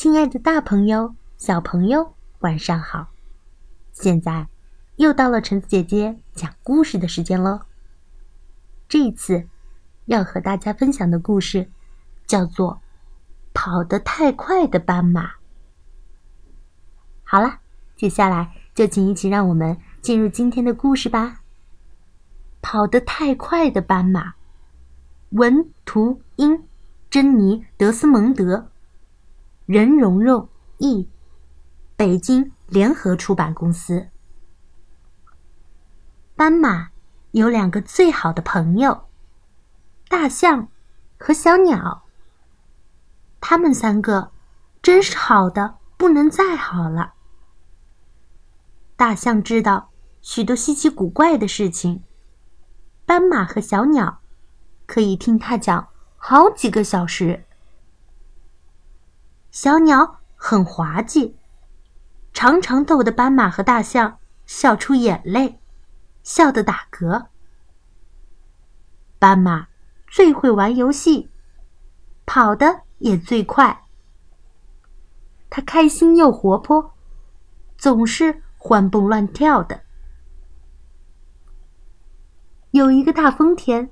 亲爱的，大朋友、小朋友，晚上好！现在又到了橙子姐姐讲故事的时间喽。这一次要和大家分享的故事叫做《跑得太快的斑马》。好了，接下来就请一起让我们进入今天的故事吧。跑得太快的斑马，文图英。珍妮·德斯蒙德，任蓉蓉译，北京联合出版公司。斑马有两个最好的朋友，大象和小鸟。他们三个真是好的不能再好了。大象知道许多稀奇古怪的事情，斑马和小鸟可以听他讲。好几个小时，小鸟很滑稽，常常逗得斑马和大象笑出眼泪，笑得打嗝。斑马最会玩游戏，跑得也最快。它开心又活泼，总是欢蹦乱跳的。有一个大风天，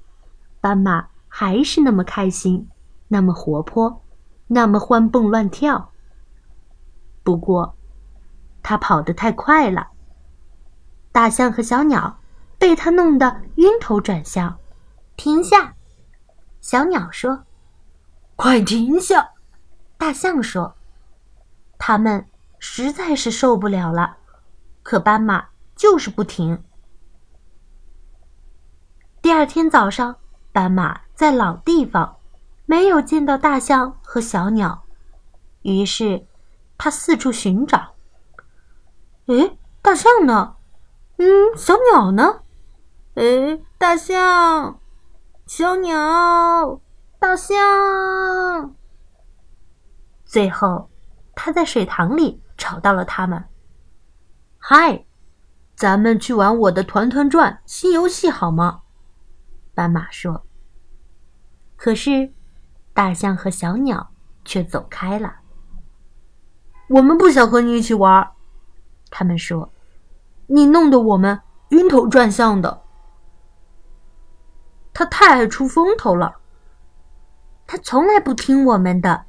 斑马。还是那么开心，那么活泼，那么欢蹦乱跳。不过，它跑得太快了，大象和小鸟被它弄得晕头转向。停下！小鸟说：“快停下！”大象说：“他们实在是受不了了。”可斑马就是不停。第二天早上，斑马。在老地方，没有见到大象和小鸟，于是他四处寻找。哎，大象呢？嗯，小鸟呢？哎，大象，小鸟，大象。最后，他在水塘里找到了它们。嗨，咱们去玩我的团团转新游戏好吗？斑马说。可是，大象和小鸟却走开了。我们不想和你一起玩，他们说：“你弄得我们晕头转向的。”他太爱出风头了，他从来不听我们的。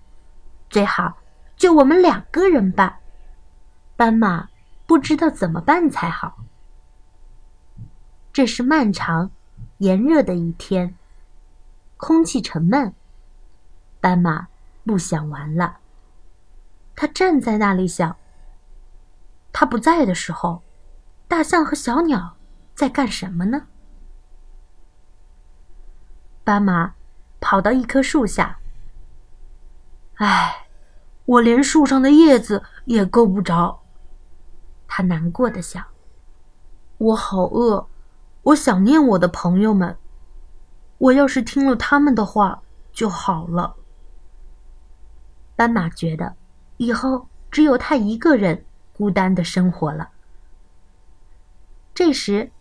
最好就我们两个人吧。斑马不知道怎么办才好。这是漫长、炎热的一天。空气沉闷，斑马不想玩了。他站在那里想：他不在的时候，大象和小鸟在干什么呢？斑马跑到一棵树下。唉，我连树上的叶子也够不着。他难过的想：我好饿，我想念我的朋友们。我要是听了他们的话就好了。斑马觉得以后只有他一个人孤单的生活了。这时，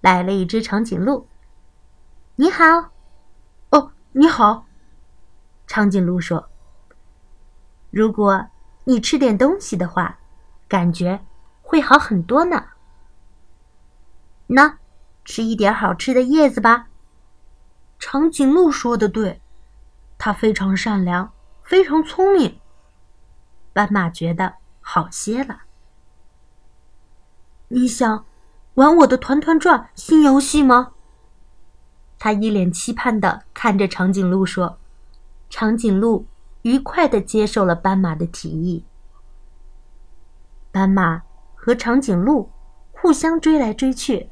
来了一只长颈鹿。“你好。”“哦，你好。”长颈鹿说。“如果你吃点东西的话，感觉会好很多呢。那，吃一点好吃的叶子吧。”长颈鹿说的对，它非常善良，非常聪明。斑马觉得好些了。你想玩我的团团转新游戏吗？他一脸期盼的看着长颈鹿说。长颈鹿愉快的接受了斑马的提议。斑马和长颈鹿互相追来追去，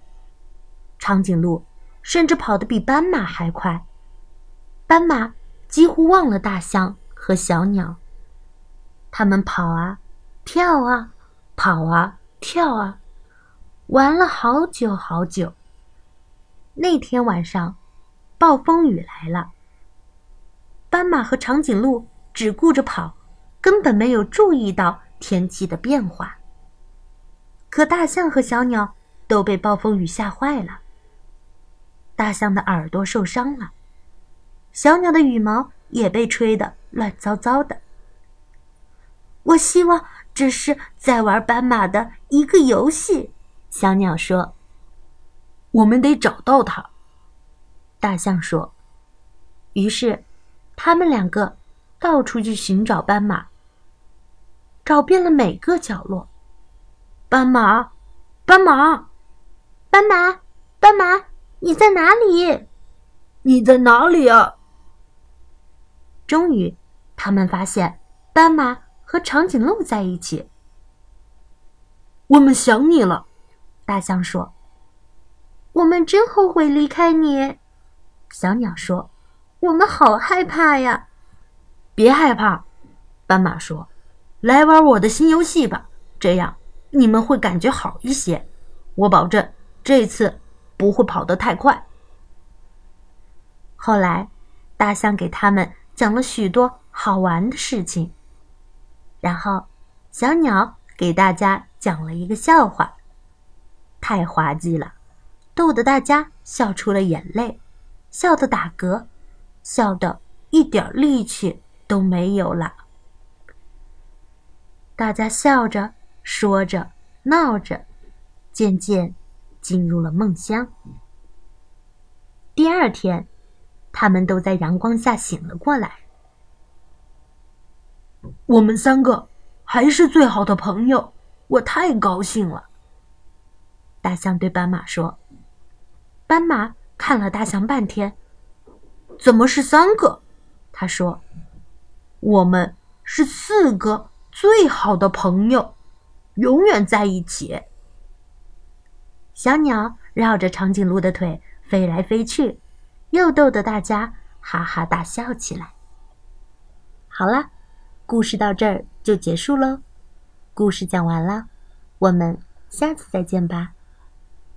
长颈鹿。甚至跑得比斑马还快，斑马几乎忘了大象和小鸟。他们跑啊，跳啊，跑啊，跳啊，玩了好久好久。那天晚上，暴风雨来了。斑马和长颈鹿只顾着跑，根本没有注意到天气的变化。可大象和小鸟都被暴风雨吓坏了。大象的耳朵受伤了，小鸟的羽毛也被吹得乱糟糟的。我希望这是在玩斑马的一个游戏。”小鸟说。“我们得找到它。”大象说。于是，他们两个到处去寻找斑马，找遍了每个角落。斑马，斑马，斑马，斑马，你在哪里？你在哪里啊？终于，他们发现斑马和长颈鹿在一起。我们想你了，大象说。我们真后悔离开你，小鸟说。我们好害怕呀！别害怕，斑马说：“来玩我的新游戏吧，这样你们会感觉好一些。我保证这次不会跑得太快。”后来，大象给他们讲了许多好玩的事情，然后小鸟给大家讲了一个笑话，太滑稽了，逗得大家笑出了眼泪，笑得打嗝。笑得一点力气都没有了。大家笑着说着闹着，渐渐进入了梦乡。第二天，他们都在阳光下醒了过来。我们三个还是最好的朋友，我太高兴了。大象对斑马说：“斑马看了大象半天。”怎么是三个？他说：“我们是四个最好的朋友，永远在一起。”小鸟绕着长颈鹿的腿飞来飞去，又逗得大家哈哈大笑起来。好了，故事到这儿就结束喽。故事讲完了，我们下次再见吧。